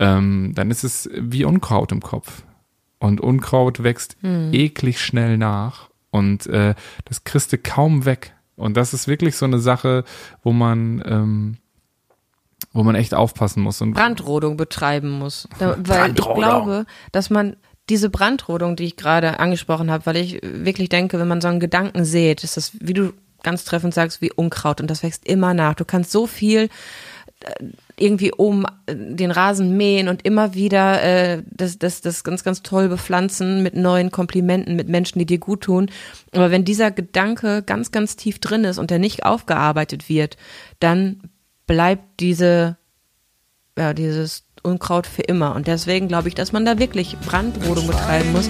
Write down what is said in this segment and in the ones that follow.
ähm, dann ist es wie Unkraut im Kopf. Und Unkraut wächst Hm. eklig schnell nach. Und äh, das kriegst du kaum weg. Und das ist wirklich so eine Sache, wo man, ähm, wo man echt aufpassen muss. Und Brandrodung betreiben muss. Da, weil ich glaube, dass man diese Brandrodung, die ich gerade angesprochen habe, weil ich wirklich denke, wenn man so einen Gedanken sät, ist das, wie du ganz treffend sagst, wie Unkraut und das wächst immer nach. Du kannst so viel äh, irgendwie oben äh, den Rasen mähen und immer wieder äh, das, das, das ganz, ganz toll bepflanzen mit neuen Komplimenten, mit Menschen, die dir gut tun. Aber wenn dieser Gedanke ganz, ganz tief drin ist und der nicht aufgearbeitet wird, dann bleibt diese ja, dieses Unkraut für immer. Und deswegen glaube ich, dass man da wirklich Brandrodung betreiben muss.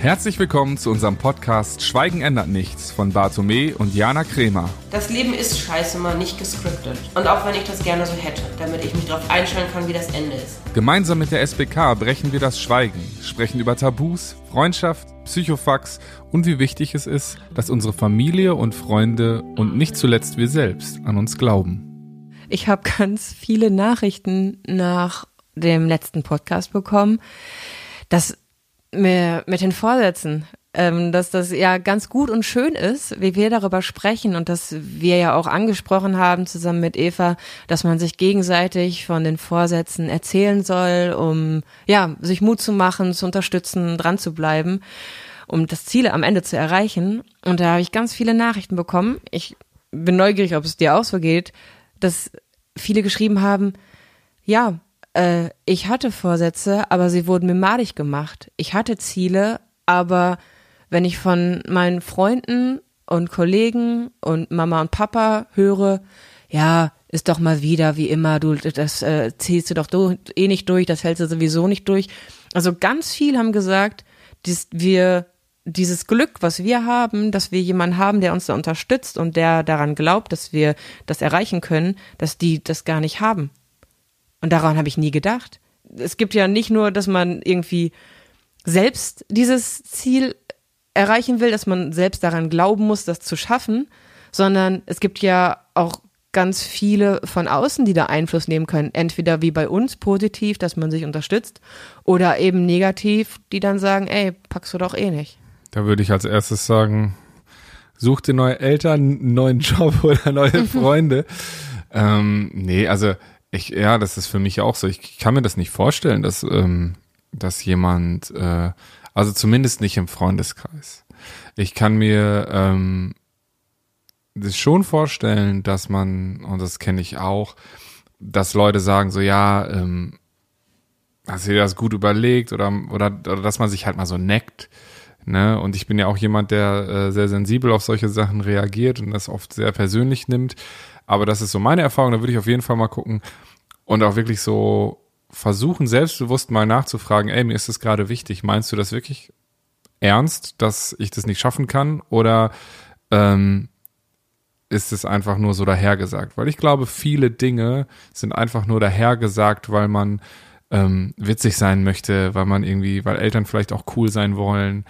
Herzlich willkommen zu unserem Podcast Schweigen ändert nichts von Bartome und Jana Kremer. Das Leben ist scheiße mal nicht gescriptet. Und auch wenn ich das gerne so hätte, damit ich mich darauf einstellen kann, wie das Ende ist. Gemeinsam mit der SBK brechen wir das Schweigen, sprechen über Tabus, Freundschaft, Psychofax und wie wichtig es ist, dass unsere Familie und Freunde und nicht zuletzt wir selbst an uns glauben. Ich habe ganz viele Nachrichten nach dem letzten Podcast bekommen, dass mit den Vorsätzen, ähm, dass das ja ganz gut und schön ist, wie wir darüber sprechen und dass wir ja auch angesprochen haben zusammen mit Eva, dass man sich gegenseitig von den Vorsätzen erzählen soll, um ja sich Mut zu machen, zu unterstützen, dran zu bleiben, um das Ziel am Ende zu erreichen. Und da habe ich ganz viele Nachrichten bekommen. Ich bin neugierig, ob es dir auch so geht, dass viele geschrieben haben, ja, äh, ich hatte Vorsätze, aber sie wurden mir madig gemacht. Ich hatte Ziele, aber wenn ich von meinen Freunden und Kollegen und Mama und Papa höre, ja, ist doch mal wieder wie immer, du das äh, ziehst du doch du, eh nicht durch, das hältst du sowieso nicht durch. Also ganz viel haben gesagt, dass wir dieses Glück, was wir haben, dass wir jemanden haben, der uns da unterstützt und der daran glaubt, dass wir das erreichen können, dass die das gar nicht haben. Und daran habe ich nie gedacht. Es gibt ja nicht nur, dass man irgendwie selbst dieses Ziel erreichen will, dass man selbst daran glauben muss, das zu schaffen, sondern es gibt ja auch ganz viele von außen, die da Einfluss nehmen können. Entweder wie bei uns positiv, dass man sich unterstützt, oder eben negativ, die dann sagen, ey, packst du doch eh nicht. Da würde ich als erstes sagen, such dir neue Eltern, einen neuen Job oder neue Freunde. ähm, nee, also ich, ja, das ist für mich auch so. Ich kann mir das nicht vorstellen, dass, ähm, dass jemand, äh, also zumindest nicht im Freundeskreis. Ich kann mir ähm, das schon vorstellen, dass man, und das kenne ich auch, dass Leute sagen so, ja, ähm, hast du dir das gut überlegt oder, oder, oder dass man sich halt mal so neckt. Ne? Und ich bin ja auch jemand, der äh, sehr sensibel auf solche Sachen reagiert und das oft sehr persönlich nimmt. Aber das ist so meine Erfahrung, da würde ich auf jeden Fall mal gucken und auch wirklich so versuchen, selbstbewusst mal nachzufragen, ey, mir ist das gerade wichtig. Meinst du das wirklich ernst, dass ich das nicht schaffen kann? Oder ähm, ist es einfach nur so dahergesagt? Weil ich glaube, viele Dinge sind einfach nur dahergesagt, weil man ähm, witzig sein möchte, weil man irgendwie, weil Eltern vielleicht auch cool sein wollen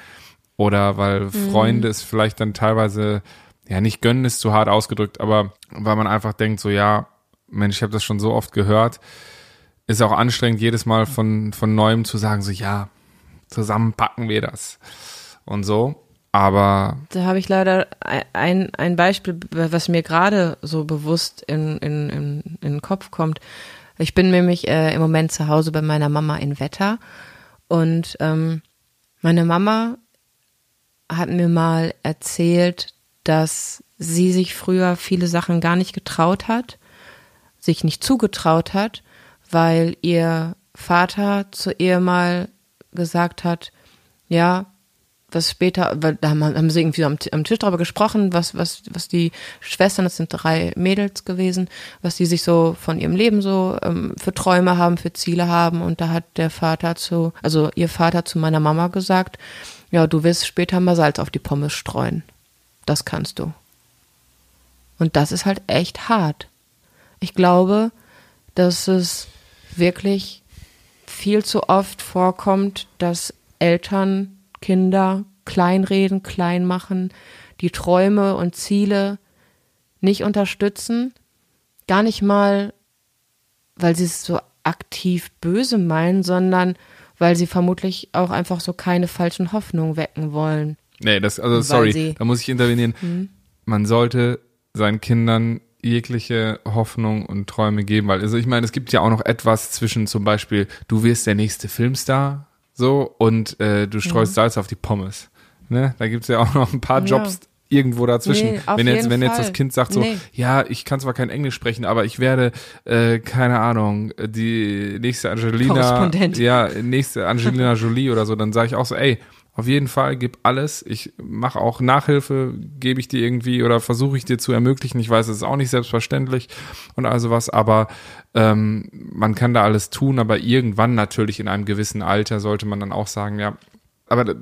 oder weil Freunde es vielleicht dann teilweise, ja nicht gönnen ist zu hart ausgedrückt, aber weil man einfach denkt, so ja, Mensch, ich habe das schon so oft gehört, ist auch anstrengend jedes Mal von von neuem zu sagen, so ja, zusammen packen wir das und so. Aber Da habe ich leider ein, ein Beispiel, was mir gerade so bewusst in, in, in, in den Kopf kommt. Ich bin nämlich äh, im Moment zu Hause bei meiner Mama in Wetter. Und ähm, meine Mama hat mir mal erzählt, dass sie sich früher viele Sachen gar nicht getraut hat, sich nicht zugetraut hat, weil ihr Vater zu ihr mal gesagt hat, ja, was später, weil da haben, haben sie irgendwie am, am Tisch darüber gesprochen, was, was, was die Schwestern, das sind drei Mädels gewesen, was die sich so von ihrem Leben so ähm, für Träume haben, für Ziele haben. Und da hat der Vater zu, also ihr Vater zu meiner Mama gesagt, ja, du wirst später mal Salz auf die Pommes streuen. Das kannst du. Und das ist halt echt hart. Ich glaube, dass es wirklich viel zu oft vorkommt, dass Eltern Kinder kleinreden, klein machen, die Träume und Ziele nicht unterstützen, gar nicht mal, weil sie es so aktiv böse meinen, sondern weil sie vermutlich auch einfach so keine falschen Hoffnungen wecken wollen. Nee, das, also sorry, da muss ich intervenieren. Hm. Man sollte seinen Kindern jegliche Hoffnung und Träume geben, weil, also ich meine, es gibt ja auch noch etwas zwischen zum Beispiel, du wirst der nächste Filmstar, so, und äh, du streust Salz auf die Pommes. Ne? Da gibt's ja auch noch ein paar Mhm. Ja. Jobs irgendwo dazwischen. Nee, wenn jetzt, wenn jetzt Fall. das Kind sagt so, Nee. ja, ich kann zwar kein Englisch sprechen, aber ich werde, äh, keine Ahnung, die nächste Angelina, ja, nächste Angelina Jolie oder so, dann sage ich auch so, ey, auf jeden Fall, gib alles. Ich mache auch Nachhilfe, gebe ich dir irgendwie oder versuche ich dir zu ermöglichen. Ich weiß, es ist auch nicht selbstverständlich und also was, aber ähm, man kann da alles tun, aber irgendwann natürlich in einem gewissen Alter sollte man dann auch sagen, ja, aber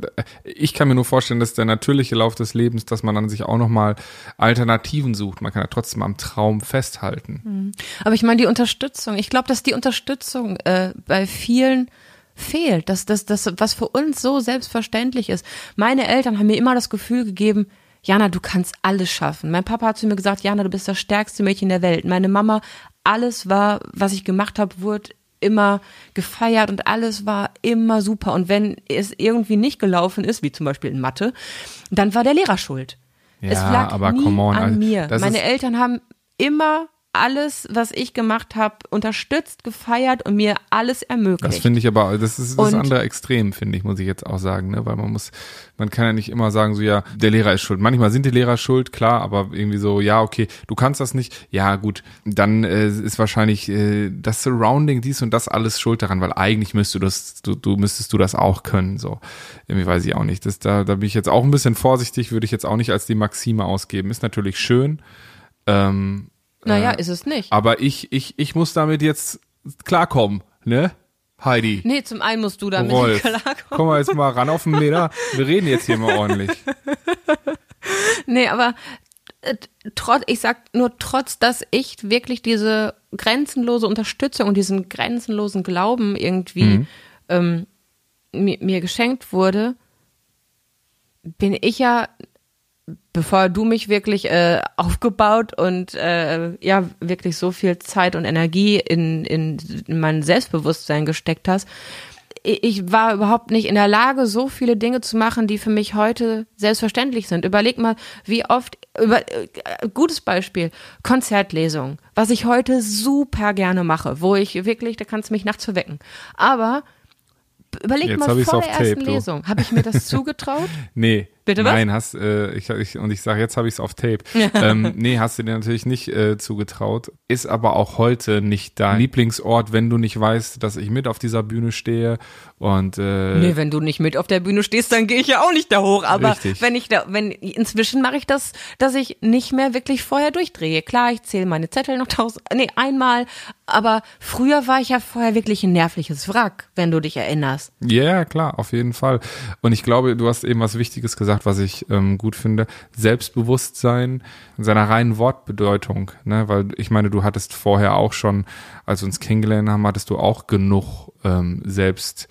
ich kann mir nur vorstellen, dass der natürliche Lauf des Lebens, dass man dann sich auch nochmal Alternativen sucht. Man kann ja trotzdem am Traum festhalten. Aber ich meine, die Unterstützung, ich glaube, dass die Unterstützung äh, bei vielen fehlt, dass das, das, was für uns so selbstverständlich ist. Meine Eltern haben mir immer das Gefühl gegeben, Jana, du kannst alles schaffen. Mein Papa hat zu mir gesagt, Jana, du bist das stärkste Mädchen der Welt. Meine Mama, alles war, was ich gemacht habe, wurde immer gefeiert und alles war immer super. Und wenn es irgendwie nicht gelaufen ist, wie zum Beispiel in Mathe, dann war der Lehrer schuld. Ja, es lag aber nie on, an also, mir. Meine Eltern haben immer alles, was ich gemacht habe, unterstützt, gefeiert und mir alles ermöglicht. Das finde ich aber, das ist das Und- andere Extrem, finde ich, muss ich jetzt auch sagen, ne? weil man muss, man kann ja nicht immer sagen, so ja, der Lehrer ist schuld. Manchmal sind die Lehrer schuld, klar, aber irgendwie so, ja, okay, du kannst das nicht, ja gut, dann äh, ist wahrscheinlich äh, das Surrounding, dies und das alles schuld daran, weil eigentlich müsstest du das, du, du müsstest du das auch können, so. Irgendwie weiß ich auch nicht. Das, da, da bin ich jetzt auch ein bisschen vorsichtig, würde ich jetzt auch nicht als die Maxime ausgeben. Ist natürlich schön. Ähm, naja, äh, ist es nicht. aber ich, ich, ich muss damit jetzt klarkommen, ne? Heidi. Nee, zum einen musst du damit Rolf, klarkommen. komm mal jetzt mal ran auf den Meter. Wir reden jetzt hier mal ordentlich. Nee, aber äh, trotz, ich sag nur trotz, dass ich wirklich diese grenzenlose Unterstützung und diesen grenzenlosen Glauben irgendwie Mhm. ähm, mir, mir geschenkt wurde, bin ich ja, bevor du mich wirklich äh, aufgebaut und äh, ja wirklich so viel Zeit und Energie in, in, in mein Selbstbewusstsein gesteckt hast, ich war überhaupt nicht in der Lage, so viele Dinge zu machen, die für mich heute selbstverständlich sind. Überleg mal, wie oft, über, äh, gutes Beispiel, Konzertlesung, was ich heute super gerne mache, wo ich wirklich, da kannst du mich nachts verwecken. Aber überleg Jetzt mal, vor der ersten Tape. Lesung, habe ich mir das zugetraut? Nee. Bitte was? Nein, hast, äh, ich, ich, und ich sage, jetzt habe ich es auf Tape. ähm, nee, hast du dir natürlich nicht äh, zugetraut. Ist aber auch heute nicht dein Lieblingsort, wenn du nicht weißt, dass ich mit auf dieser Bühne stehe. Und äh, Nee, wenn du nicht mit auf der Bühne stehst, dann gehe ich ja auch nicht da hoch. Aber Richtig. wenn ich da, wenn inzwischen mache ich das, dass ich nicht mehr wirklich vorher durchdrehe. Klar, ich zähle meine Zettel noch tausend, nee, einmal. Aber früher war ich ja vorher wirklich ein nervliches Wrack, wenn du dich erinnerst. Ja, yeah, klar, auf jeden Fall. Und ich glaube, du hast eben was Wichtiges gesagt, was ich ähm, gut finde. Selbstbewusstsein in seiner reinen Wortbedeutung. Ne? Weil ich meine, du hattest vorher auch schon, als wir uns kennengelernt haben, hattest du auch genug ähm, selbst.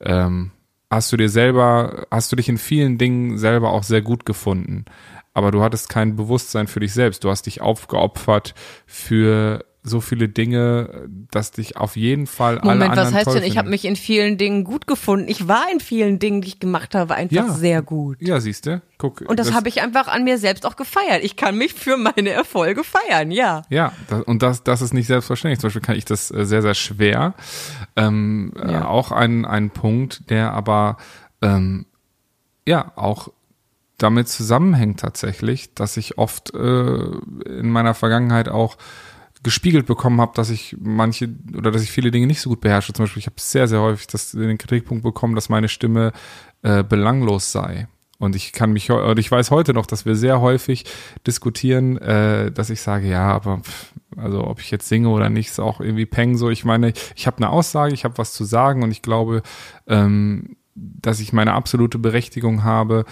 Ähm, hast du dir selber, hast du dich in vielen Dingen selber auch sehr gut gefunden. Aber du hattest kein Bewusstsein für dich selbst. Du hast dich aufgeopfert für so viele Dinge, dass dich auf jeden Fall alle Moment, anderen was heißt denn, ich habe mich in vielen Dingen gut gefunden. Ich war in vielen Dingen, die ich gemacht habe, einfach Ja. sehr gut. Ja, siehst du? Guck. Und das, habe ich einfach an mir selbst auch gefeiert. Ich kann mich für meine Erfolge feiern, ja. Ja, das, und das, das ist nicht selbstverständlich. Zum Beispiel kann ich das äh, sehr, sehr schwer. Ähm, äh, Ja. auch ein, ein Punkt, der aber ähm, ja auch damit zusammenhängt tatsächlich, dass ich oft äh, in meiner Vergangenheit auch gespiegelt bekommen habe, dass ich manche oder dass ich viele Dinge nicht so gut beherrsche. Zum Beispiel, ich habe sehr, sehr häufig das, den Kritikpunkt bekommen, dass meine Stimme äh, belanglos sei. Und ich kann mich, oder ich weiß heute noch, dass wir sehr häufig diskutieren, äh, dass ich sage, ja, aber pff, also ob ich jetzt singe oder nicht, ist auch irgendwie Peng so. Ich meine, ich habe eine Aussage, ich habe was zu sagen und ich glaube, ähm, dass ich meine absolute Berechtigung habe,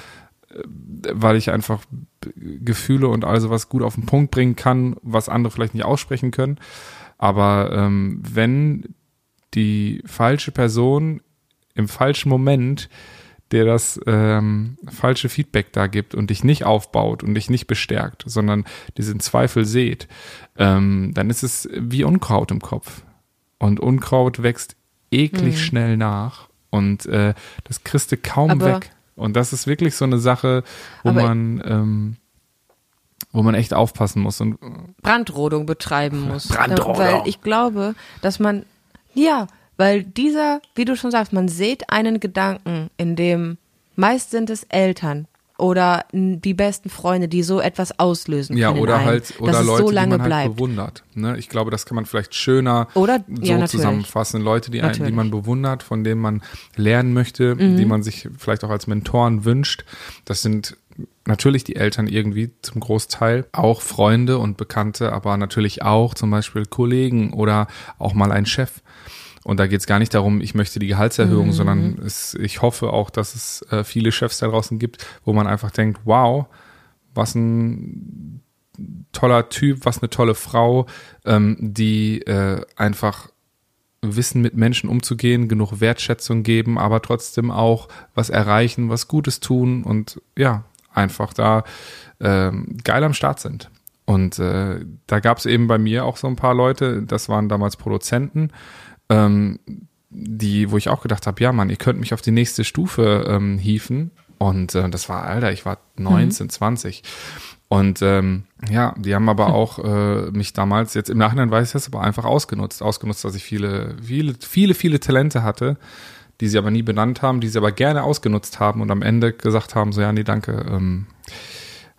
weil ich einfach Gefühle und all sowas gut auf den Punkt bringen kann, was andere vielleicht nicht aussprechen können. Aber ähm, wenn die falsche Person im falschen Moment der das ähm, falsche Feedback da gibt und dich nicht aufbaut und dich nicht bestärkt, sondern diesen Zweifel seht, ähm, dann ist es wie Unkraut im Kopf. Und Unkraut wächst eklig Mhm. schnell nach und äh, das kriegst du kaum Aber- weg. Und das ist wirklich so eine Sache, wo Aber- man ähm, wo man echt aufpassen muss und Brandrodung betreiben muss. Brandrodung. Weil ich glaube, dass man, ja, weil dieser, wie du schon sagst, man sieht einen Gedanken, in dem meist sind es Eltern oder die besten Freunde, die so etwas auslösen Ja, können. in oder halt, oder dass Leute, so lange die man halt bewundert. Ne? Ich glaube, das kann man vielleicht schöner Oder- so ja, zusammenfassen. Leute, die, ein, die. Mhm. man bewundert, von denen man lernen möchte, die man sich vielleicht auch als Mentoren wünscht. Das sind natürlich die Eltern irgendwie zum Großteil, auch Freunde und Bekannte, aber natürlich auch zum Beispiel Kollegen oder auch mal ein Chef. Und da geht es gar nicht darum, ich möchte die Gehaltserhöhung, Mhm. sondern es, ich hoffe auch, dass es äh, viele Chefs da draußen gibt, wo man einfach denkt, wow, was ein toller Typ, was eine tolle Frau, ähm, die äh, einfach wissen, mit Menschen umzugehen, genug Wertschätzung geben, aber trotzdem auch was erreichen, was Gutes tun und ja, einfach da ähm, geil am Start sind. Und äh, da gab es eben bei mir auch so ein paar Leute, das waren damals Produzenten, ähm, die, wo ich auch gedacht habe, ja Mann, ihr könnt mich auf die nächste Stufe ähm, hieven. Und äh, das war, Alter, ich war 19, 20. Und ähm, ja, die haben aber auch äh, mich damals, jetzt im Nachhinein weiß ich das, aber einfach ausgenutzt. Ausgenutzt, dass ich viele, viele, viele, viele Talente hatte, die sie aber nie benannt haben, die sie aber gerne ausgenutzt haben und am Ende gesagt haben, so ja, nee, danke, ähm,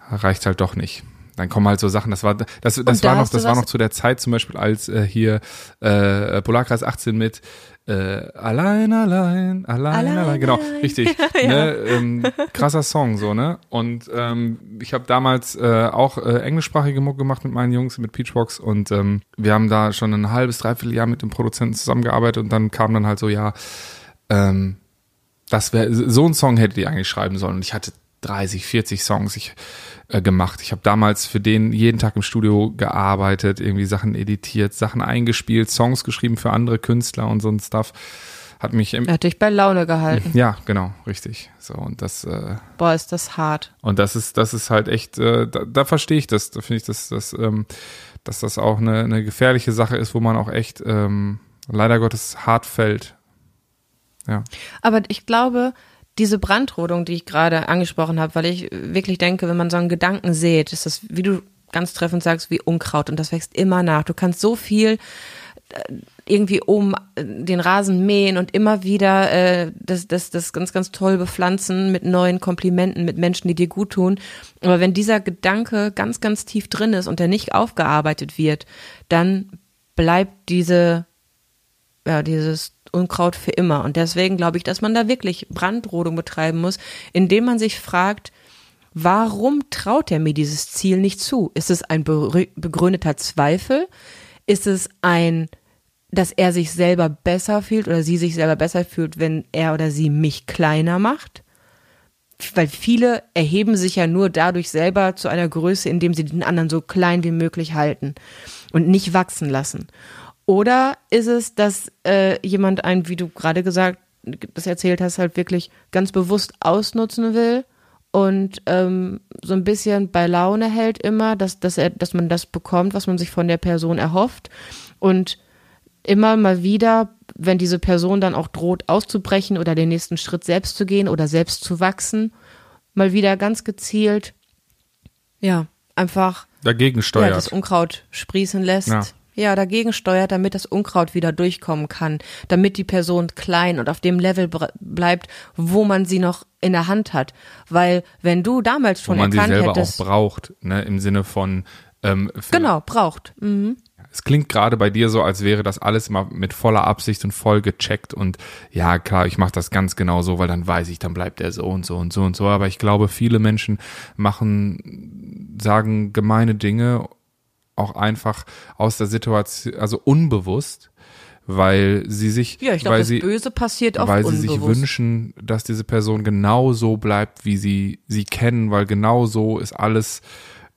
reicht halt doch nicht. Dann kommen halt so Sachen, das war das, das da war noch, das war noch zu der Zeit zum Beispiel, als äh, hier äh, Polarkreis 18 mit äh, allein, allein, allein, allein, Allein, genau, richtig. ne, ähm, krasser Song, so, ne? Und ähm, ich habe damals äh, auch äh, englischsprachige Mucke gemacht mit meinen Jungs, mit Peachbox und ähm, wir haben da schon ein halbes, dreiviertel Jahr mit dem Produzenten zusammengearbeitet und dann kam dann halt so, ja, ähm, das wäre so ein Song hättet ihr eigentlich schreiben sollen. Und ich hatte 30, 40 Songs ich, äh, gemacht. Ich habe damals für den jeden Tag im Studio gearbeitet, irgendwie Sachen editiert, Sachen eingespielt, Songs geschrieben für andere Künstler und so ein Stuff. Hat mich im, Er hat dich bei Laune gehalten. ja, genau, richtig. So und das äh, Boah, ist das hart. und das ist das ist halt echt, äh, da, da verstehe ich das. Da finde ich, dass das ähm, dass das auch eine, eine gefährliche Sache ist, wo man auch echt ähm, leider Gottes hart fällt. Ja. Aber ich glaube, diese Brandrodung, die ich gerade angesprochen habe, weil ich wirklich denke, wenn man so einen Gedanken sieht, ist das, wie du ganz treffend sagst, wie Unkraut und das wächst immer nach. Du kannst so viel äh, irgendwie oben äh, den Rasen mähen und immer wieder äh, das, das, das ganz, ganz toll bepflanzen mit neuen Komplimenten, mit Menschen, die dir gut tun. Aber wenn dieser Gedanke ganz, ganz tief drin ist und der nicht aufgearbeitet wird, dann bleibt diese ja, dieses Unkraut für immer. Und deswegen glaube ich, dass man da wirklich Brandrodung betreiben muss, indem man sich fragt, warum traut er mir dieses Ziel nicht zu? Ist es ein begründeter Zweifel? Ist es ein, dass er sich selber besser fühlt oder sie sich selber besser fühlt, wenn er oder sie mich kleiner macht? Weil viele erheben sich ja nur dadurch selber zu einer Größe, indem sie den anderen so klein wie möglich halten und nicht wachsen lassen. Oder ist es, dass äh, jemand ein, wie du gerade gesagt, das erzählt hast, halt wirklich ganz bewusst ausnutzen will und ähm, so ein bisschen bei Laune hält immer, dass, dass, er, dass man das bekommt, was man sich von der Person erhofft. Und immer mal wieder, wenn diese Person dann auch droht auszubrechen oder den nächsten Schritt selbst zu gehen oder selbst zu wachsen, mal wieder ganz gezielt, ja, einfach Dagegen ja, steuert. das Unkraut sprießen lässt. Ja. Ja. dagegen steuert, damit das Unkraut wieder durchkommen kann, damit die Person klein und auf dem Level bleibt, wo man sie noch in der Hand hat. Weil wenn du damals wo schon man sie erkannt selber hättest, auch braucht, ne, im Sinne von ähm, genau, braucht. Mhm. Es klingt gerade bei dir so, als wäre das alles immer mit voller Absicht und voll gecheckt und ja, klar, ich mache das ganz genau so, weil dann weiß ich, dann bleibt er so und so und so und so. Aber ich glaube, viele Menschen machen, sagen gemeine Dinge auch einfach aus der Situation, also unbewusst, weil sie sich, Ja, ich glaube, weil sie, Böse passiert oft weil sie sich unbewusst. wünschen, dass diese Person genau so bleibt, wie sie sie kennen, weil genau so ist alles,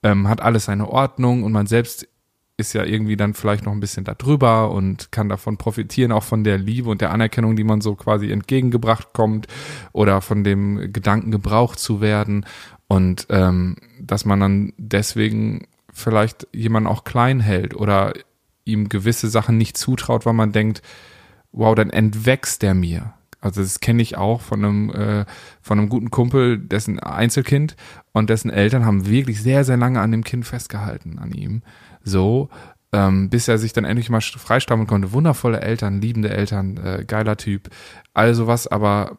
ähm, hat alles seine Ordnung und man selbst ist ja irgendwie dann vielleicht noch ein bisschen da drüber und kann davon profitieren, auch von der Liebe und der Anerkennung, die man so quasi entgegengebracht kommt oder von dem Gedanken gebraucht zu werden und ähm, dass man dann deswegen vielleicht jemanden auch klein hält oder ihm gewisse Sachen nicht zutraut, weil man denkt, wow, dann entwächst der mir. Also das kenne ich auch von einem äh, von einem guten Kumpel, dessen Einzelkind und dessen Eltern haben wirklich sehr sehr lange an dem Kind festgehalten an ihm, so ähm, bis er sich dann endlich mal freistammeln konnte. Wundervolle Eltern, liebende Eltern, äh, geiler Typ, also was. Aber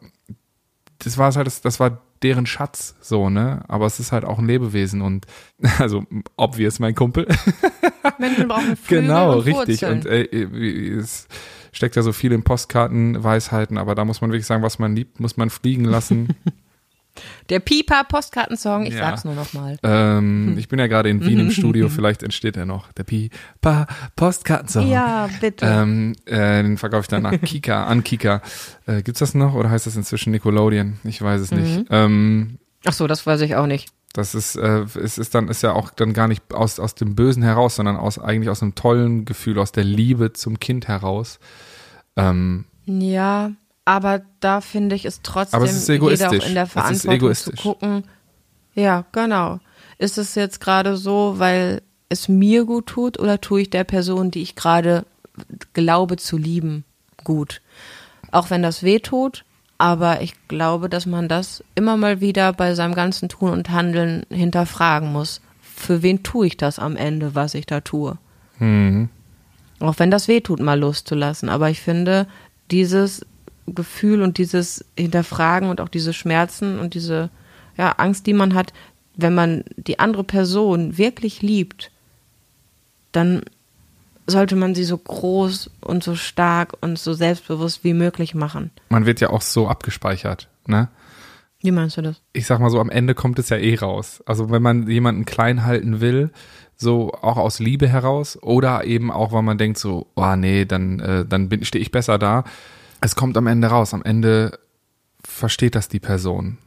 das war halt das, das war deren Schatz, so ne. Aber es ist halt auch ein Lebewesen und also obvious mein Kumpel. Menschen brauchen Flügel genau und richtig und äh, es steckt ja so viel in Postkartenweisheiten, aber da muss man wirklich sagen, was man liebt, muss man fliegen lassen. Der Pipa Postkartensong, ich Ja. sag's nur noch mal. ähm, ich bin ja gerade in Wien im Studio, vielleicht entsteht er noch. Der Pipa Postkartensong. Ja, bitte. Ähm, äh, den verkaufe ich dann nach Kika, an Kika. Äh, gibt's das noch oder heißt das inzwischen Nickelodeon? Ich weiß es Mhm. nicht. Ähm, Ach so, das weiß ich auch nicht. das ist, äh, es ist dann, ist ja auch dann gar nicht aus, aus dem Bösen heraus, sondern aus, eigentlich aus einem tollen Gefühl, aus der Liebe zum Kind heraus. Ähm, Ja, aber da finde ich es trotzdem Aber es ist jeder auch in der Es ist Verantwortung zu gucken. Ja, genau. Ist es jetzt gerade so, weil es mir gut tut oder tue ich der Person, die ich gerade glaube zu lieben, gut? Auch wenn das weh tut, aber ich glaube, dass man das immer mal wieder bei seinem ganzen Tun und Handeln hinterfragen muss. Für wen tue ich das am Ende, was ich da tue? mhm. Auch wenn das weh tut, mal loszulassen. Aber ich finde, dieses Gefühl und dieses Hinterfragen und auch diese Schmerzen und diese ja, Angst, die man hat, wenn man die andere Person wirklich liebt, dann sollte man sie so groß und so stark und so selbstbewusst wie möglich machen. Man wird ja auch so abgespeichert, ne? Wie meinst du das? ich sag mal so, am Ende kommt es ja eh raus. Also wenn man jemanden klein halten will, so auch aus Liebe heraus oder eben auch, weil man denkt so, oh nee, dann, äh, dann stehe ich besser da. Es kommt am Ende raus. Am Ende versteht das die Person.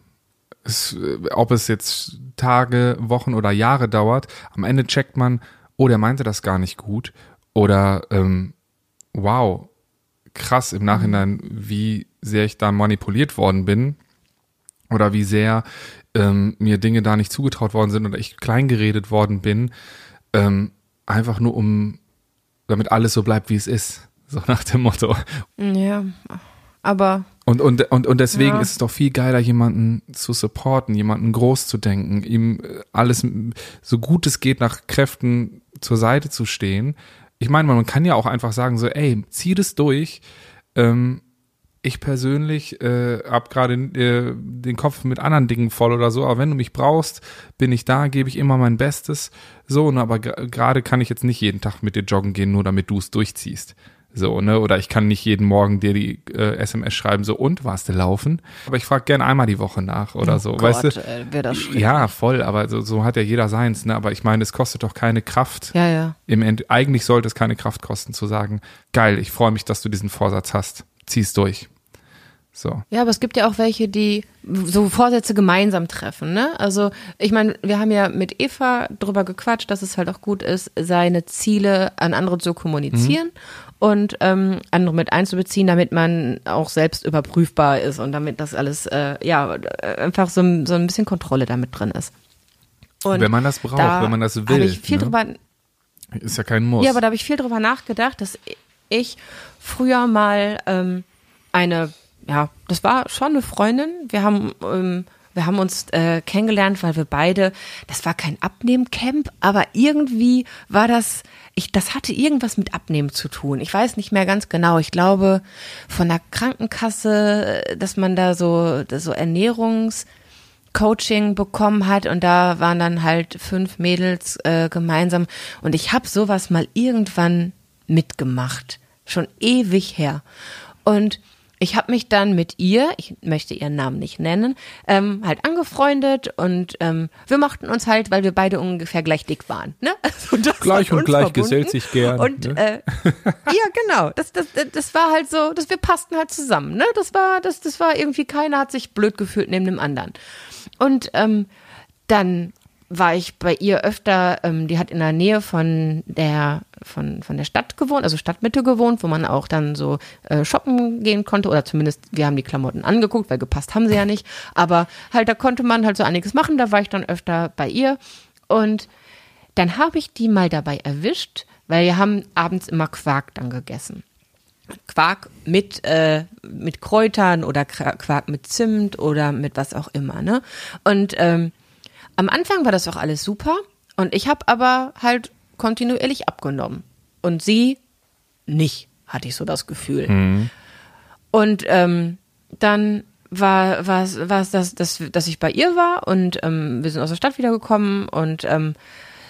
Es, äh, ob es jetzt Tage, Wochen oder Jahre dauert, am Ende checkt man, oh, der meinte das gar nicht gut. Oder ähm, wow, krass im Nachhinein, wie sehr ich da manipuliert worden bin oder wie sehr ähm, mir Dinge da nicht zugetraut worden sind oder ich kleingeredet worden bin, ähm, einfach nur um, damit alles so bleibt, wie es ist. So nach dem Motto. Ja, aber Und, und, und, und deswegen Ja. ist es doch viel geiler, jemanden zu supporten, jemanden groß zu denken, ihm äh, alles so gut es geht nach Kräften zur Seite zu stehen. Ich meine, man kann ja auch einfach sagen, so, ey, zieh das durch. Ähm, ich persönlich äh, hab gerade äh, den Kopf mit anderen Dingen voll oder so, aber wenn du mich brauchst, bin ich da, gebe ich immer mein Bestes. So, ne, aber gerade kann ich jetzt nicht jeden Tag mit dir joggen gehen, nur damit du es durchziehst. So, ne? Oder ich kann nicht jeden Morgen dir die äh, SMS schreiben, so und warst du laufen? Aber ich frage gern einmal die Woche nach oder so, weißt Gott, du? äh, das schrecklich. Ja, voll, aber so, so hat ja jeder seins, ne? Aber ich meine, es kostet doch keine Kraft. Ja, ja. Im End eigentlich sollte es keine Kraft kosten, zu sagen, geil, ich freue mich, dass du diesen Vorsatz hast. Zieh's durch. So. Ja, aber es gibt ja auch welche, die so Vorsätze gemeinsam treffen, ne? Also, ich meine, wir haben ja mit Eva drüber gequatscht, dass es halt auch gut ist, seine Ziele an andere zu kommunizieren und ähm, andere mit einzubeziehen, damit man auch selbst überprüfbar ist und damit das alles, äh, ja, äh, einfach so, ein- so ein bisschen Kontrolle damit drin ist. Und Wenn man das braucht, da wenn man das will, ich viel ne? drüber Ist ja kein Muss. ja, aber da habe ich viel drüber nachgedacht, dass ich früher mal ähm, eine, ja, das war schon eine Freundin. Wir haben, ähm, wir haben uns äh, kennengelernt, weil wir beide, das war kein Abnehmcamp, aber irgendwie war das, ich, das hatte irgendwas mit Abnehmen zu tun. Ich weiß nicht mehr ganz genau. Ich glaube von der Krankenkasse, dass man da so, so Ernährungs Coaching bekommen hat und da waren dann halt fünf Mädels äh, gemeinsam und ich habe sowas mal irgendwann mitgemacht, schon ewig her. Und ich habe mich dann mit ihr, ich möchte ihren Namen nicht nennen, ähm, halt angefreundet und ähm, wir mochten uns halt, weil wir beide ungefähr gleich dick waren. Ne? Also das Gleich und gleich verbunden. gesellt sich gern, Und ne? äh, ja, genau. Das, das, das war halt so, dass wir passten halt zusammen. Ne? Das war, das, das war irgendwie keiner hat sich blöd gefühlt neben dem anderen. Und ähm, dann war ich bei ihr öfter, ähm, die hat in der Nähe von der von, von der Stadt gewohnt, also Stadtmitte gewohnt, wo man auch dann so äh, shoppen gehen konnte oder zumindest wir haben die Klamotten angeguckt, weil gepasst haben sie ja nicht. Aber halt, da konnte man halt so einiges machen. Da war ich dann öfter bei ihr und dann habe ich die mal dabei erwischt, weil wir haben abends immer Quark dann gegessen. Quark mit, äh, mit Kräutern oder Quark mit Zimt oder mit was auch immer. Ne? Und ähm, am Anfang war das auch alles super und ich habe aber halt kontinuierlich abgenommen. Und sie nicht, hatte ich so das Gefühl. Mhm. Und ähm, dann war war es das, das, dass ich bei ihr war und ähm, wir sind aus der Stadt wiedergekommen und ähm,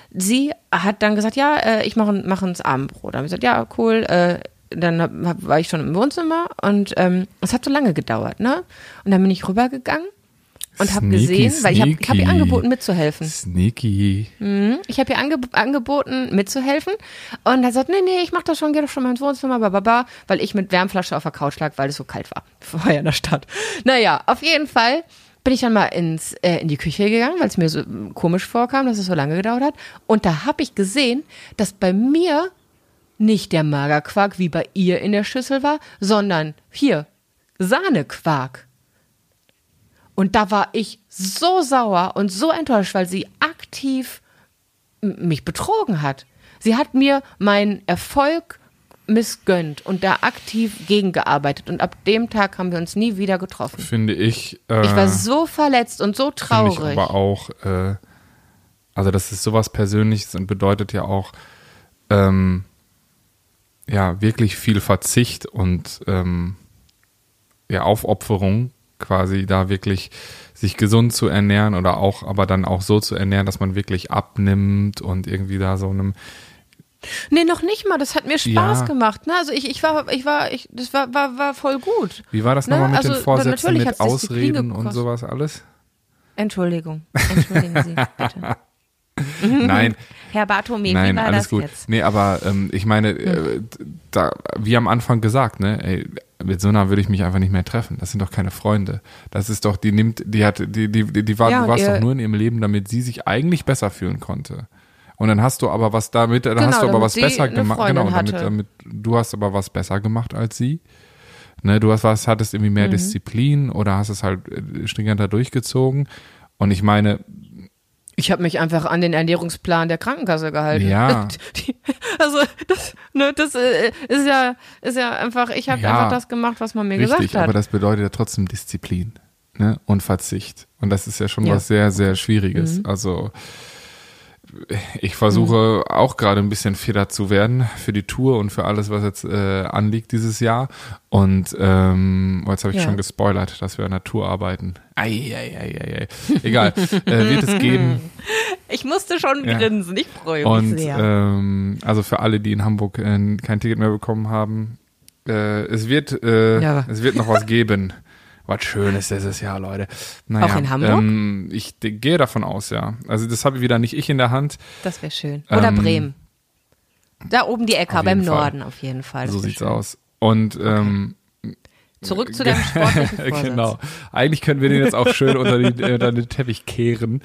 sie hat dann gesagt, ja, äh, ich mache mach ins Abendbrot. Dann habe ich gesagt, ja, cool, äh, dann hab, hab, war ich schon im Wohnzimmer und ähm, es hat so lange gedauert, ne? Und dann bin ich rübergegangen und habe gesehen, weil ich habe hab ihr angeboten mitzuhelfen. Sneaky. Mhm, ich habe ihr ange angeboten mitzuhelfen und er sagt, nee, nee, ich mach das schon, geh doch schon mal ins Wohnzimmer, bababa, weil ich mit Wärmflasche auf der Couch lag, weil es so kalt war vorher in der Stadt. Naja, auf jeden Fall bin ich dann mal ins, äh, in die Küche gegangen, weil es mir so komisch vorkam, dass es so lange gedauert hat. Und da habe ich gesehen, dass bei mir nicht der Magerquark wie bei ihr in der Schüssel war, sondern hier Sahnequark. Und da war ich so sauer und so enttäuscht, weil sie aktiv mich betrogen hat. Sie hat mir meinen Erfolg missgönnt und da aktiv gegengearbeitet. Und ab dem Tag haben wir uns nie wieder getroffen. Finde ich. Äh, ich war so verletzt und so traurig. Finde ich aber auch, äh, also das ist sowas Persönliches und bedeutet ja auch, ähm, ja wirklich viel Verzicht und ähm, ja, Aufopferung quasi da wirklich sich gesund zu ernähren oder auch aber dann auch so zu ernähren, dass man wirklich abnimmt und irgendwie da so einem Nee, noch nicht mal. Das hat mir Spaß ja. gemacht. Ne? Also ich, ich war, ich war, ich, das war, war, war voll gut. Wie war das ne? nochmal mit also, den Vorsätzen, mit Ausreden und sowas alles? Entschuldigung. Entschuldigen Sie, bitte. Nein. Herr Bartome, Nein, wie war alles das gut. jetzt? Nee, aber ähm, ich meine, äh, da, wie am Anfang gesagt, ne, ey, mit so einer würde ich mich einfach nicht mehr treffen. Das sind doch keine Freunde. Das ist doch, die nimmt, die hat, die, die, die war, Ja, du und warst doch nur in ihrem Leben, damit sie sich eigentlich besser fühlen konnte. Und dann hast du aber was damit, dann Genau, hast du aber damit was besser gemacht. Genau, damit, hatte. damit, du hast aber was besser gemacht als sie. Ne, du hast was, hattest irgendwie mehr Mhm. Disziplin oder hast es halt stringenter durchgezogen. Und ich meine, Ich habe mich einfach an den Ernährungsplan der Krankenkasse gehalten. Ja. Also das, ne, das äh, ist ja, ist ja einfach, ich habe Ja. einfach das gemacht, was man mir Richtig, gesagt hat. aber das bedeutet ja trotzdem Disziplin ne? und Verzicht. Und das ist ja schon Ja. was sehr, sehr Schwieriges. Also ich versuche auch gerade ein bisschen fitter zu werden für die Tour und für alles, was jetzt äh, anliegt dieses Jahr. Und ähm, oh, jetzt habe ich Ja. schon gespoilert, dass wir an der Tour arbeiten. Ei, ei, ei, ei, ei. Egal, äh, wird es geben. ich musste schon Ja. grinsen, ich freue mich Und sehr. ähm, also für alle, die in Hamburg äh, kein Ticket mehr bekommen haben, äh, es wird äh, Ja. es wird noch was geben. Was Schönes dieses Jahr, Leute. Naja, Auch in Hamburg? Ähm, ich de- gehe davon aus, ja. Also das habe wieder nicht ich in der Hand. das wäre schön. Oder ähm, Bremen. Da oben die Ecke, auf aber im jeden Fall. Norden auf jeden Fall. Das so sieht's schön. aus. Und ähm, Zurück zu deinem sportlichen Vorsatz. genau. Eigentlich können wir den jetzt auch schön unter, die, äh, unter den Teppich kehren.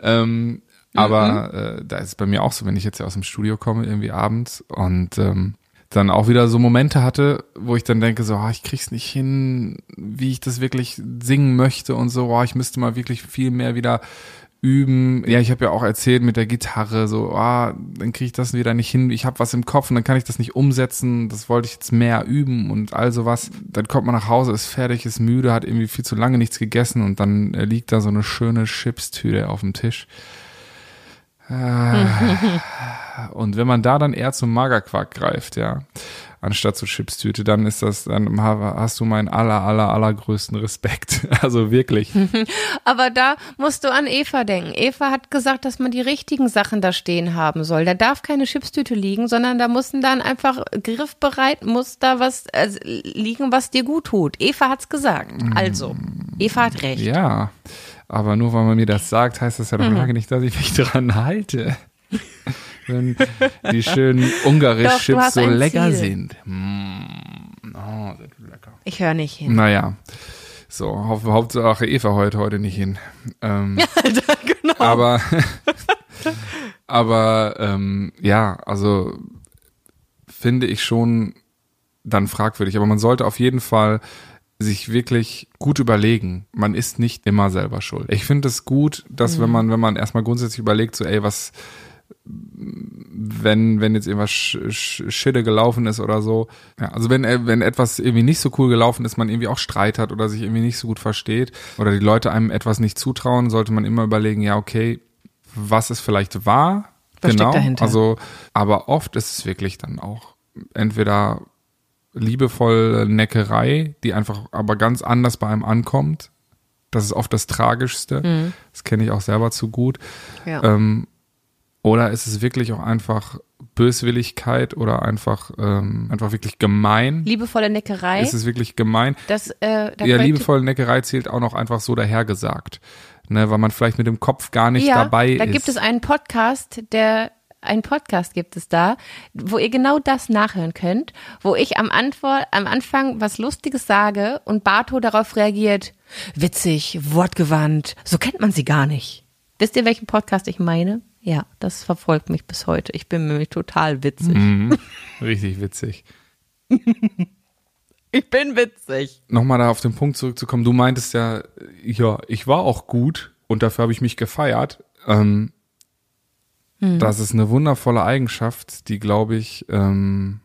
Ähm, aber Mhm. äh, da ist es bei mir auch so, wenn ich jetzt ja aus dem Studio komme, irgendwie abends und ähm, dann auch wieder so Momente hatte, wo ich dann denke, so, ah, ich krieg's nicht hin, wie ich das wirklich singen möchte und so, ah, ich müsste mal wirklich viel mehr wieder üben. Ja, ich habe ja auch erzählt mit der Gitarre, so, ah, dann kriege ich das wieder nicht hin. Ich habe was im Kopf und dann kann ich das nicht umsetzen. Das wollte ich jetzt mehr üben und all sowas. Dann kommt man nach Hause, ist fertig, ist müde, hat irgendwie viel zu lange nichts gegessen und dann äh, liegt da so eine schöne Chipstüte auf dem Tisch. Ah. und wenn man da dann eher zum Magerquark greift, ja, anstatt zur Chipstüte, dann ist das, dann hast du meinen aller, aller, allergrößten Respekt. Also wirklich. Aber da musst du an Eva denken. Eva hat gesagt, dass man die richtigen Sachen da stehen haben soll. Da darf keine Chipstüte liegen, sondern da mussten dann einfach griffbereit, muss da was äh, liegen, was dir gut tut. Eva hat's gesagt. Also, Eva hat recht. Ja, aber nur weil man mir das sagt, heißt das ja noch lange nicht, dass ich mich dran halte. Wenn die schönen Ungarisch-Chips hast so lecker Ziel. sind. Mm. Oh, sind lecker. Ich höre nicht hin. Naja, so, Haupt, Hauptsache Eva heute heute nicht hin. Ähm, genau. aber aber ähm, ja, also finde ich schon dann fragwürdig. Aber man sollte auf jeden Fall sich wirklich gut überlegen. Man ist nicht immer selber schuld. Ich finde es gut, dass wenn man, wenn man erstmal grundsätzlich überlegt, so, ey, was, wenn, wenn jetzt irgendwas sch, sch, Schidde gelaufen ist oder so. Ja, also wenn, wenn etwas irgendwie nicht so cool gelaufen ist, man irgendwie auch Streit hat oder sich irgendwie nicht so gut versteht oder die Leute einem etwas nicht zutrauen, sollte man immer überlegen, ja, okay, was es vielleicht war. Was steckt genau. dahinter? Also, aber oft ist es wirklich dann auch entweder liebevolle Neckerei, die einfach aber ganz anders bei einem ankommt. Das ist oft das Tragischste. Das kenne ich auch selber zu gut. Ja. Ähm, oder ist es wirklich auch einfach Böswilligkeit oder einfach, ähm, einfach wirklich gemein? Liebevolle Neckerei. Ist es wirklich gemein? das, äh, da ja, liebevolle Neckerei zählt auch noch einfach so dahergesagt. Ne, weil man vielleicht mit dem Kopf gar nicht ja, dabei da ist. gibt es einen Podcast, der ein Podcast gibt es da, wo ihr genau das nachhören könnt, wo ich am, Antwort, am Anfang was Lustiges sage und Barto darauf reagiert, witzig, wortgewandt, so kennt man sie gar nicht. Wisst ihr, welchen Podcast ich meine? Ja, das verfolgt mich bis heute. Ich bin nämlich total witzig. Mhm. Richtig witzig. Ich bin witzig. Nochmal da auf den Punkt zurückzukommen. Du meintest ja, ja, ich war auch gut und dafür habe ich mich gefeiert. Ähm, Das ist eine wundervolle Eigenschaft, die, glaube ich, ähm,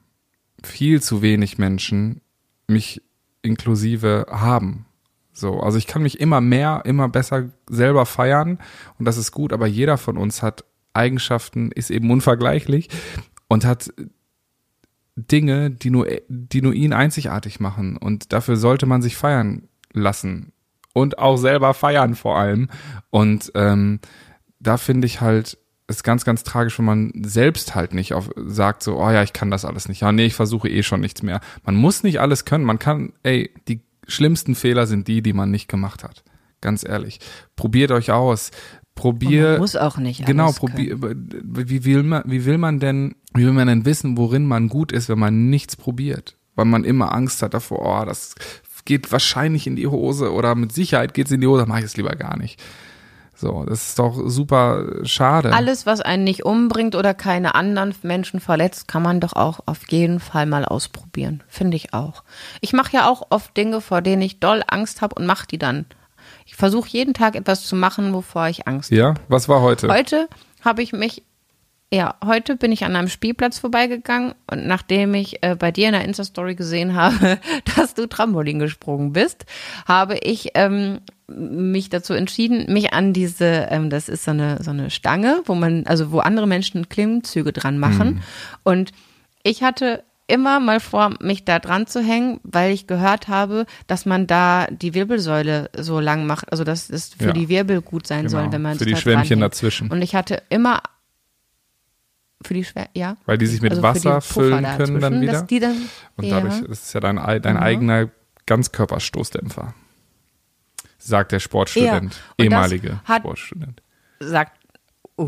viel zu wenig Menschen, mich inklusive, haben. So, also ich kann mich immer mehr, immer besser selber feiern und das ist gut, aber jeder von uns hat Eigenschaften, ist eben unvergleichlich und hat Dinge, die nur, die nur ihn einzigartig machen. Und dafür sollte man sich feiern lassen. Und auch selber feiern vor allem. Und ähm, da finde ich halt, ist ganz, ganz tragisch, wenn man selbst halt nicht auf, sagt so, oh ja, ich kann das alles nicht. Ja, nee, ich versuche eh schon nichts mehr. Man muss nicht alles können. Man kann, ey, die schlimmsten Fehler sind die, die man nicht gemacht hat. Ganz ehrlich. Probiert euch aus. Probier. Muss auch nicht Genau, probier, wie will man, wie will man denn, wie will man denn wissen, worin man gut ist, wenn man nichts probiert? Weil man immer Angst hat davor, oh, das geht wahrscheinlich in die Hose oder mit Sicherheit geht's in die Hose, mach ich es lieber gar nicht. So, das ist doch super schade. Alles, was einen nicht umbringt oder keine anderen Menschen verletzt, kann man doch auch auf jeden Fall mal ausprobieren. Finde ich auch. Ich mache ja auch oft Dinge, vor denen ich doll Angst habe und mache die dann. Ich versuche jeden Tag etwas zu machen, wovor ich Angst ja, was war heute? Heute habe ich mich, ja, heute bin ich an einem Spielplatz vorbeigegangen und nachdem ich äh, bei dir in der Insta-Story gesehen habe, dass du Trampolin gesprungen bist, habe ich ähm, mich dazu entschieden, mich an diese, ähm, das ist so eine, so eine Stange, wo man, also wo andere Menschen Klimmzüge dran machen. Und ich hatte immer mal vor, mich da dran zu hängen, weil ich gehört habe, dass man da die Wirbelsäule so lang macht, also dass es für Ja. die Wirbel gut sein soll, Genau, wenn man für die Schwämmchen dranhängt. dazwischen. Und ich hatte immer für die Schwer, ja. Weil die sich mit Also Wasser füllen können dann wieder. Dass die dann, Und ja. dadurch, ist ja dein, ei- dein Mhm. eigener Ganzkörperstoßdämpfer. Sagt der Sportstudent. Ja, ehemalige Sportstudent. sagt, uh.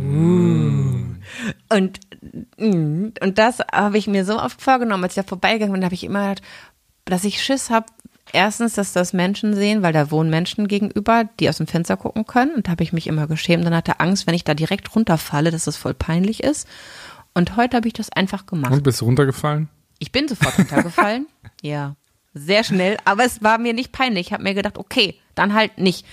Und, mm, und das habe ich mir so oft vorgenommen, als ich da vorbeigegangen bin, habe ich immer gedacht, dass ich Schiss habe. Erstens, dass das Menschen sehen, weil da wohnen Menschen gegenüber, die aus dem Fenster gucken können. Und da habe ich mich immer geschämt. Dann hatte Angst, wenn ich da direkt runterfalle, dass das voll peinlich ist. Und heute habe ich das einfach gemacht. Und bist du runtergefallen? Ich bin sofort runtergefallen. ja, sehr schnell. Aber es war mir nicht peinlich. Ich habe mir gedacht, okay, dann halt nicht.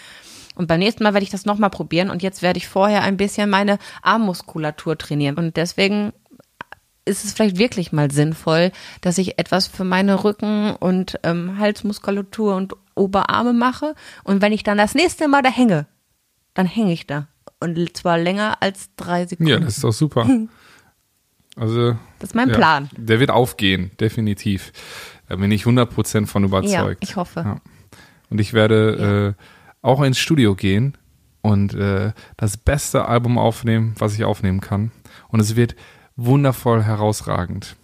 Und beim nächsten Mal werde ich das nochmal probieren. Und jetzt werde ich vorher ein bisschen meine Armmuskulatur trainieren. Und deswegen ist es vielleicht wirklich mal sinnvoll, dass ich etwas für meine Rücken- und ähm, Halsmuskulatur und Oberarme mache. Und wenn ich dann das nächste Mal da hänge, dann hänge ich da. Und zwar länger als drei Sekunden. Ja, das ist doch super. Also. Das ist mein ja, Plan. Der wird aufgehen, definitiv. Da bin ich 100% von überzeugt. Ja, ich hoffe. Ja. Und ich werde äh, auch ins Studio gehen und äh, das beste Album aufnehmen, was ich aufnehmen kann. Und es wird wundervoll herausragend.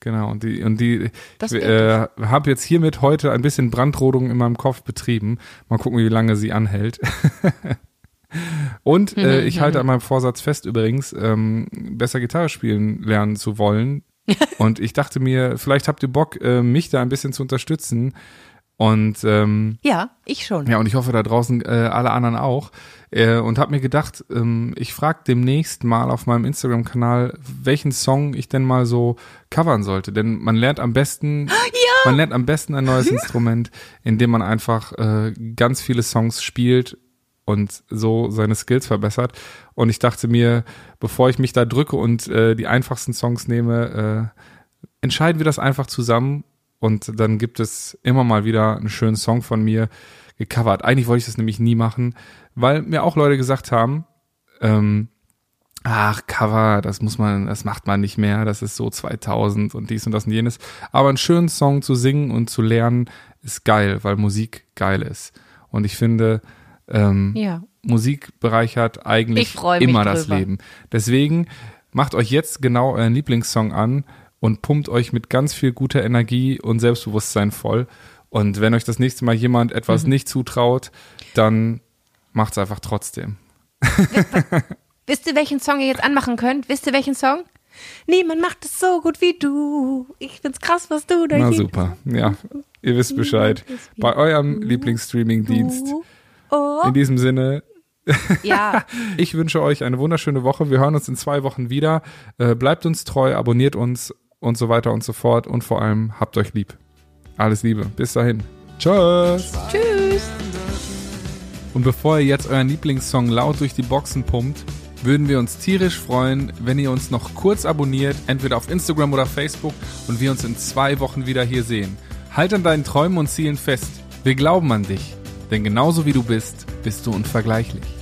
Genau, und die, und die, Das ich wird äh, habe jetzt hiermit heute ein bisschen Brandrodung in meinem Kopf betrieben. Mal gucken, wie lange sie anhält. und äh, ich halte an meinem Vorsatz fest, übrigens, ähm, besser Gitarre spielen lernen zu wollen. und ich dachte mir, vielleicht habt ihr Bock, äh, mich da ein bisschen zu unterstützen. Und ähm, Ja, ich schon. ja, und ich hoffe da draußen äh, alle anderen auch. Äh, und habe mir gedacht, ähm, ich frage demnächst mal auf meinem Instagram-Kanal, welchen Song ich denn mal so covern sollte. Denn man lernt am besten, man lernt am besten ein neues Instrument, indem man einfach äh, ganz viele Songs spielt und so seine Skills verbessert. Und ich dachte mir, bevor ich mich da drücke und äh, die einfachsten Songs nehme, äh, entscheiden wir das einfach zusammen und dann gibt es immer mal wieder einen schönen Song von mir gecovert. Eigentlich wollte ich das nämlich nie machen, weil mir auch Leute gesagt haben, ähm, ach, Cover, das muss man, das macht man nicht mehr, das ist so 2000 und dies und das und jenes. Aber einen schönen Song zu singen und zu lernen ist geil, weil Musik geil ist. Und ich finde, ähm, Ja. Musik bereichert eigentlich immer das drüber. Leben. Deswegen macht euch jetzt genau euren Lieblingssong an und pumpt euch mit ganz viel guter Energie und Selbstbewusstsein voll. Und wenn euch das nächste Mal jemand Mhm. etwas nicht zutraut, dann macht's einfach trotzdem. Wisst ihr, welchen Song ihr jetzt anmachen könnt? Wisst ihr, welchen Song? Niemand macht es so gut wie du. Ich find's krass, was du da Na super. Ja, ihr wisst Bescheid. Bei eurem Lieblingsstreaming-Dienst. Oh. In diesem Sinne, Ja, Ich wünsche euch eine wunderschöne Woche. Wir hören uns in zwei Wochen wieder. Äh, bleibt uns treu, abonniert uns und so weiter und so fort. Und vor allem habt euch lieb. Alles Liebe. Bis dahin. Tschüss. tschüss. Und bevor ihr jetzt euren Lieblingssong laut durch die Boxen pumpt, würden wir uns tierisch freuen, wenn ihr uns noch kurz abonniert, entweder auf Instagram oder Facebook und wir uns in zwei Wochen wieder hier sehen. Halt an deinen Träumen und Zielen fest. Wir glauben an dich. Denn genauso wie du bist, bist du unvergleichlich.